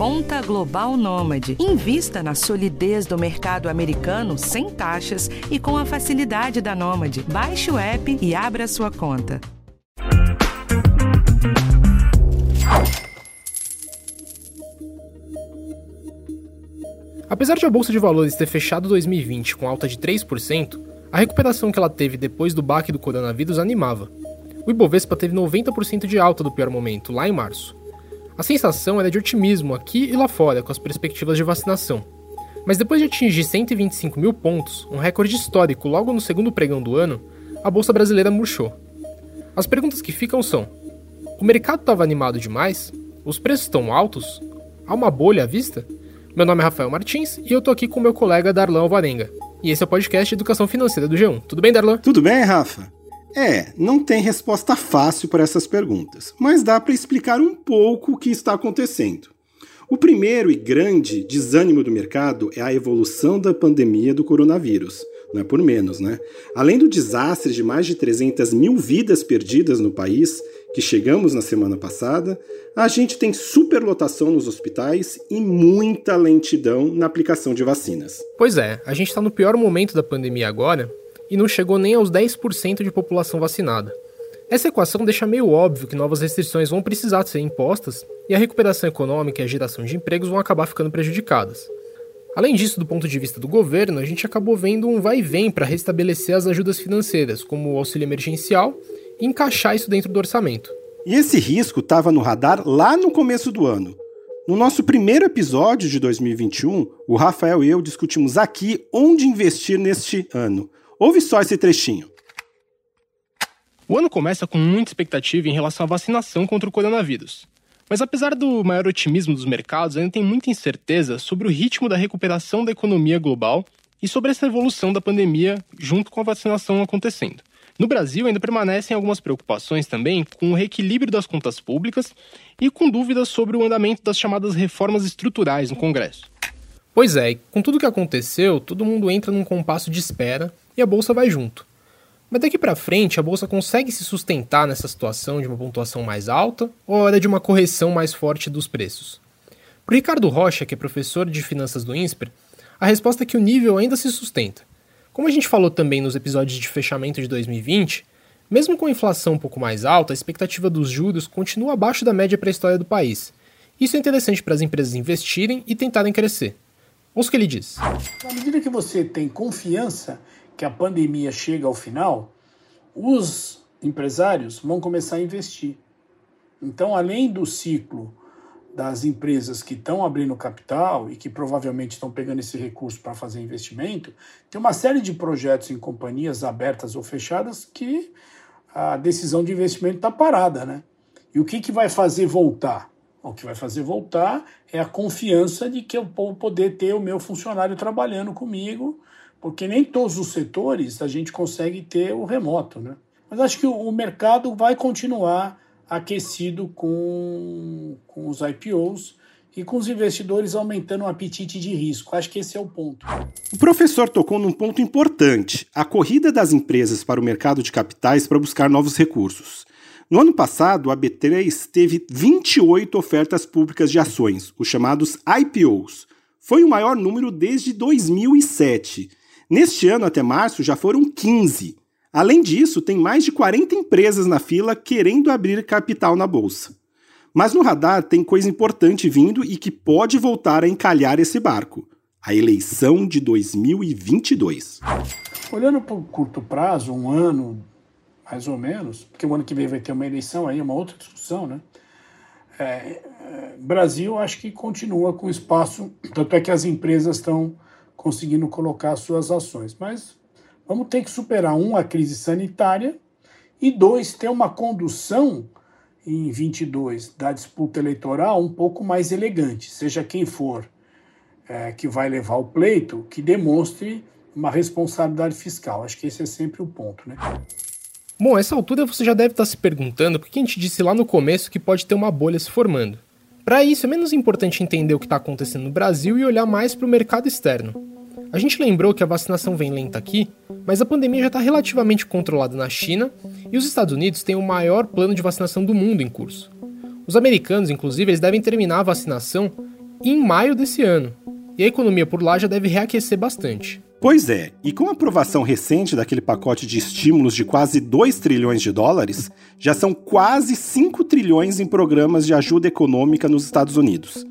Conta Global Nômade. Invista na solidez do mercado americano sem taxas e com a facilidade da Nômade. Baixe o app e abra sua conta. Apesar de a Bolsa de Valores ter fechado 2020 com alta de 3%, a recuperação que ela teve depois do baque do coronavírus animava. O Ibovespa teve 90% de alta do pior momento, lá em março. A sensação era de otimismo aqui e lá fora, com as perspectivas de vacinação. Mas depois de atingir 125 mil pontos, um recorde histórico logo no segundo pregão do ano, a bolsa brasileira murchou. As perguntas que ficam são: o mercado estava animado demais? Os preços estão altos? Há uma bolha à vista? Meu nome é Rafael Martins e eu tô aqui com meu colega Darlan Alvarenga. E esse é o podcast Educação Financeira do G1. Tudo bem, Darlan? Tudo bem, Rafa? É, não tem resposta fácil para essas perguntas, mas dá para explicar um pouco o que está acontecendo. O primeiro e grande desânimo do mercado é a evolução da pandemia do coronavírus. Não é por menos, né? Além do desastre de mais de 300 mil vidas perdidas no país, que chegamos na semana passada, a gente tem superlotação nos hospitais e muita lentidão na aplicação de vacinas. Pois é, a gente está no pior momento da pandemia agora e não chegou nem aos 10% de população vacinada. Essa equação deixa meio óbvio que novas restrições vão precisar ser impostas e a recuperação econômica e a geração de empregos vão acabar ficando prejudicadas. Além disso, do ponto de vista do governo, a gente acabou vendo um vai e vem para restabelecer as ajudas financeiras, como o auxílio emergencial, e encaixar isso dentro do orçamento. E esse risco estava no radar lá no começo do ano. No nosso primeiro episódio de 2021, o Rafael e eu discutimos aqui onde investir neste ano. Ouve só esse trechinho. O ano começa com muita expectativa em relação à vacinação contra o coronavírus. Mas apesar do maior otimismo dos mercados, ainda tem muita incerteza sobre o ritmo da recuperação da economia global e sobre essa evolução da pandemia junto com a vacinação acontecendo. No Brasil, ainda permanecem algumas preocupações também com o reequilíbrio das contas públicas e com dúvidas sobre o andamento das chamadas reformas estruturais no Congresso. Pois é, com tudo que aconteceu, todo mundo entra num compasso de espera e a bolsa vai junto. Mas daqui para frente, a bolsa consegue se sustentar nessa situação de uma pontuação mais alta ou é de uma correção mais forte dos preços? Para Ricardo Rocha, que é professor de finanças do INSPER, a resposta é que o nível ainda se sustenta. Como a gente falou também nos episódios de fechamento de 2020, mesmo com a inflação um pouco mais alta, a expectativa dos juros continua abaixo da média para a história do país. Isso é interessante para as empresas investirem e tentarem crescer. Ouça o que ele diz. Na medida que você tem confiança que a pandemia chega ao final, os empresários vão começar a investir. Então, além do ciclo das empresas que estão abrindo capital e que provavelmente estão pegando esse recurso para fazer investimento, tem uma série de projetos em companhias abertas ou fechadas que a decisão de investimento está parada, né? E o que, que vai fazer voltar? O que vai fazer voltar é a confiança de que eu vou poder ter o meu funcionário trabalhando comigo porque nem todos os setores a gente consegue ter o remoto, né? Mas acho que o mercado vai continuar aquecido com, com os IPOs e com os investidores aumentando o apetite de risco. Acho que esse é o ponto. O professor tocou num ponto importante: a corrida das empresas para o mercado de capitais para buscar novos recursos. No ano passado, a B3 teve 28 ofertas públicas de ações, os chamados IPOs. Foi o maior número desde 2007 Neste ano, até março, já foram 15. Além disso, tem mais de 40 empresas na fila querendo abrir capital na bolsa. Mas no radar tem coisa importante vindo e que pode voltar a encalhar esse barco: a eleição de 2022. Olhando para o curto prazo, um ano mais ou menos, porque o ano que vem vai ter uma eleição aí, uma outra discussão, né? É, é, Brasil acho que continua com espaço, tanto é que as empresas estão conseguindo colocar suas ações. Mas vamos ter que superar, um, a crise sanitária e, dois, ter uma condução em 22 da disputa eleitoral um pouco mais elegante, seja quem for é, que vai levar o pleito, que demonstre uma responsabilidade fiscal. Acho que esse é sempre o ponto, né? Bom, essa altura você já deve estar se perguntando por que a gente disse lá no começo que pode ter uma bolha se formando. Para isso, é menos importante entender o que está acontecendo no Brasil e olhar mais para o mercado externo. A gente lembrou que a vacinação vem lenta aqui, mas a pandemia já está relativamente controlada na China e os Estados Unidos têm o maior plano de vacinação do mundo em curso. Os americanos, inclusive, eles devem terminar a vacinação em maio desse ano. E a economia por lá já deve reaquecer bastante. Pois é, e com a aprovação recente daquele pacote de estímulos de quase 2 trilhões de dólares, já são quase 5 trilhões em programas de ajuda econômica nos Estados Unidos.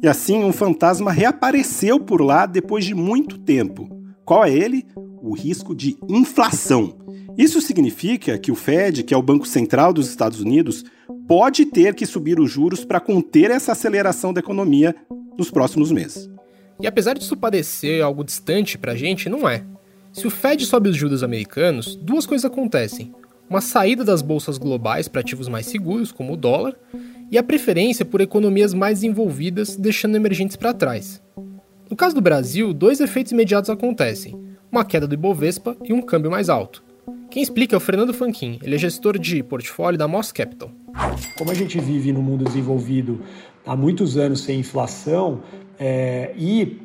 E assim, um fantasma reapareceu por lá depois de muito tempo. Qual é ele? O risco de inflação. Isso significa que o Fed, que é o Banco Central dos Estados Unidos, pode ter que subir os juros para conter essa aceleração da economia nos próximos meses. E apesar disso parecer algo distante para a gente, não é. Se o Fed sobe os juros americanos, duas coisas acontecem: uma saída das bolsas globais para ativos mais seguros, como o dólar, e a preferência por economias mais envolvidas, deixando emergentes para trás. No caso do Brasil, dois efeitos imediatos acontecem: uma queda do Ibovespa e um câmbio mais alto. Quem explica é o Fernando Fanquin, ele é gestor de portfólio da Moss Capital. Como a gente vive no mundo desenvolvido há muitos anos sem inflação, é, e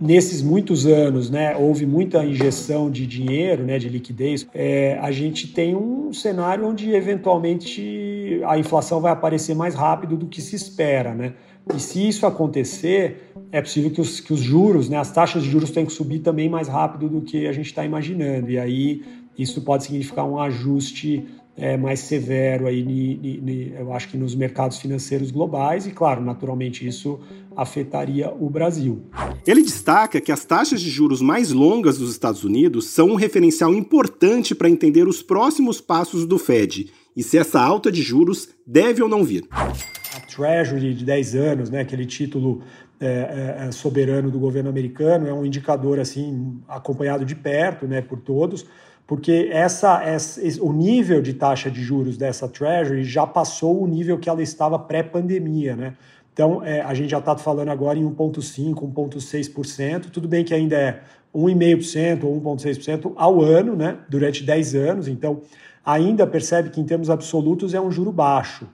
nesses muitos anos, né, houve muita injeção de dinheiro, né, de liquidez, é, a gente tem um cenário onde eventualmente a inflação vai aparecer mais rápido do que se espera, né? E se isso acontecer, é possível que os, que os juros, né, as taxas de juros tenham que subir também mais rápido do que a gente está imaginando. E aí isso pode significar um ajuste é, mais severo aí, ni, ni, eu acho que nos mercados financeiros globais e, claro, naturalmente isso afetaria o Brasil. Ele destaca que as taxas de juros mais longas dos Estados Unidos são um referencial importante para entender os próximos passos do Fed e se essa alta de juros deve ou não vir. A Treasury de 10 anos, né, aquele título é, é, é, soberano do governo americano, é um indicador assim acompanhado de perto né, por todos porque essa, essa, o nível de taxa de juros dessa Treasury já passou o nível que ela estava pré-pandemia, né? Então, é, a gente já está falando agora em 1,5%, 1,6%. Tudo bem que ainda é 1,5% ou 1,6% ao ano, né? Durante 10 anos. Então, ainda percebe que, em termos absolutos, é um juro baixo.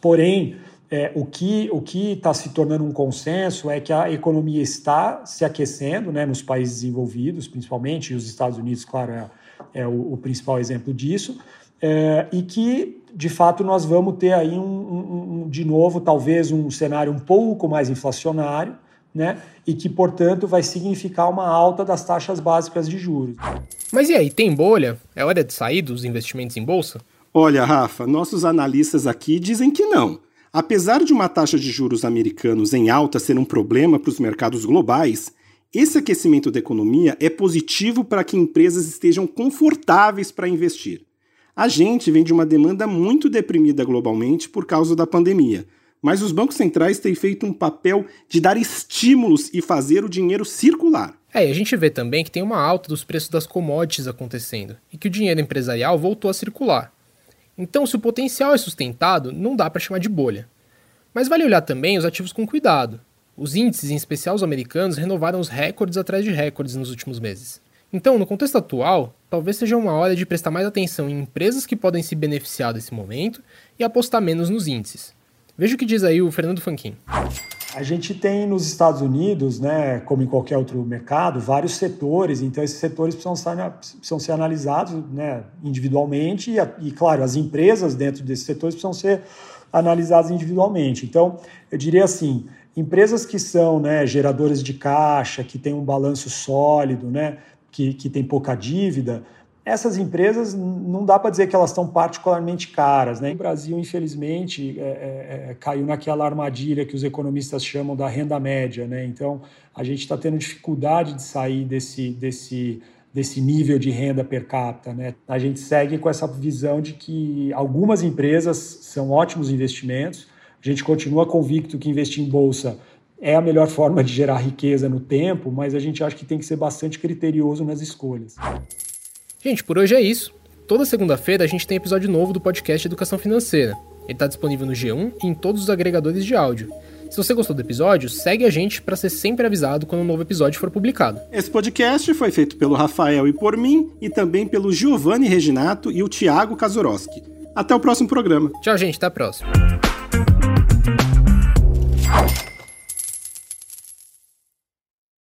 Porém, é, o que o está se tornando um consenso é que a economia está se aquecendo né, nos países desenvolvidos, principalmente, e os Estados Unidos, claro, é, é o, o, principal exemplo disso, é, e que, de fato, nós vamos ter aí, um, um, um, de novo, talvez um cenário um pouco mais inflacionário, né, e que, portanto, vai significar uma alta das taxas básicas de juros. Mas e aí, tem bolha? É hora de sair dos investimentos em bolsa? Olha, Rafa, nossos analistas aqui dizem que não. Apesar de uma taxa de juros americanos em alta ser um problema para os mercados globais, esse aquecimento da economia é positivo para que empresas estejam confortáveis para investir. A gente vem de uma demanda muito deprimida globalmente por causa da pandemia, mas os bancos centrais têm feito um papel de dar estímulos e fazer o dinheiro circular. É, e a gente vê também que tem uma alta dos preços das commodities acontecendo e que o dinheiro empresarial voltou a circular. Então, se o potencial é sustentado, não dá para chamar de bolha. Mas vale olhar também os ativos com cuidado. Os índices, em especial os americanos, renovaram os recordes atrás de recordes nos últimos meses. Então, no contexto atual, talvez seja uma hora de prestar mais atenção em empresas que podem se beneficiar desse momento e apostar menos nos índices. Veja o que diz aí o Fernando Fanquin. A gente tem nos Estados Unidos, né, como em qualquer outro mercado, vários setores, então esses setores precisam ser, precisam ser analisados né, individualmente e, e, claro, as empresas dentro desses setores precisam ser analisadas individualmente. Então, eu diria assim, empresas que são né, geradoras de caixa, que têm um balanço sólido, né, que, que tem pouca dívida, essas empresas não dá para dizer que elas estão particularmente caras. Né? O Brasil, infelizmente, é, é, é, caiu naquela armadilha que os economistas chamam da renda média. Né? Então, a gente está tendo dificuldade de sair desse, desse, desse nível de renda per capita. Né? A gente segue com essa visão de que algumas empresas são ótimos investimentos. A gente continua convicto que investir em bolsa é a melhor forma de gerar riqueza no tempo, mas a gente acha que tem que ser bastante criterioso nas escolhas. Gente, por hoje é isso. Toda segunda-feira a gente tem episódio novo do podcast Educação Financeira. Ele está disponível no G1 e em todos os agregadores de áudio. Se você gostou do episódio, segue a gente para ser sempre avisado quando um novo episódio for publicado. Esse podcast foi feito pelo Rafael e por mim, e também pelo Giovanni Reginato e o Thiago Kazurowski. Até o próximo programa. Tchau, gente. Até a próxima.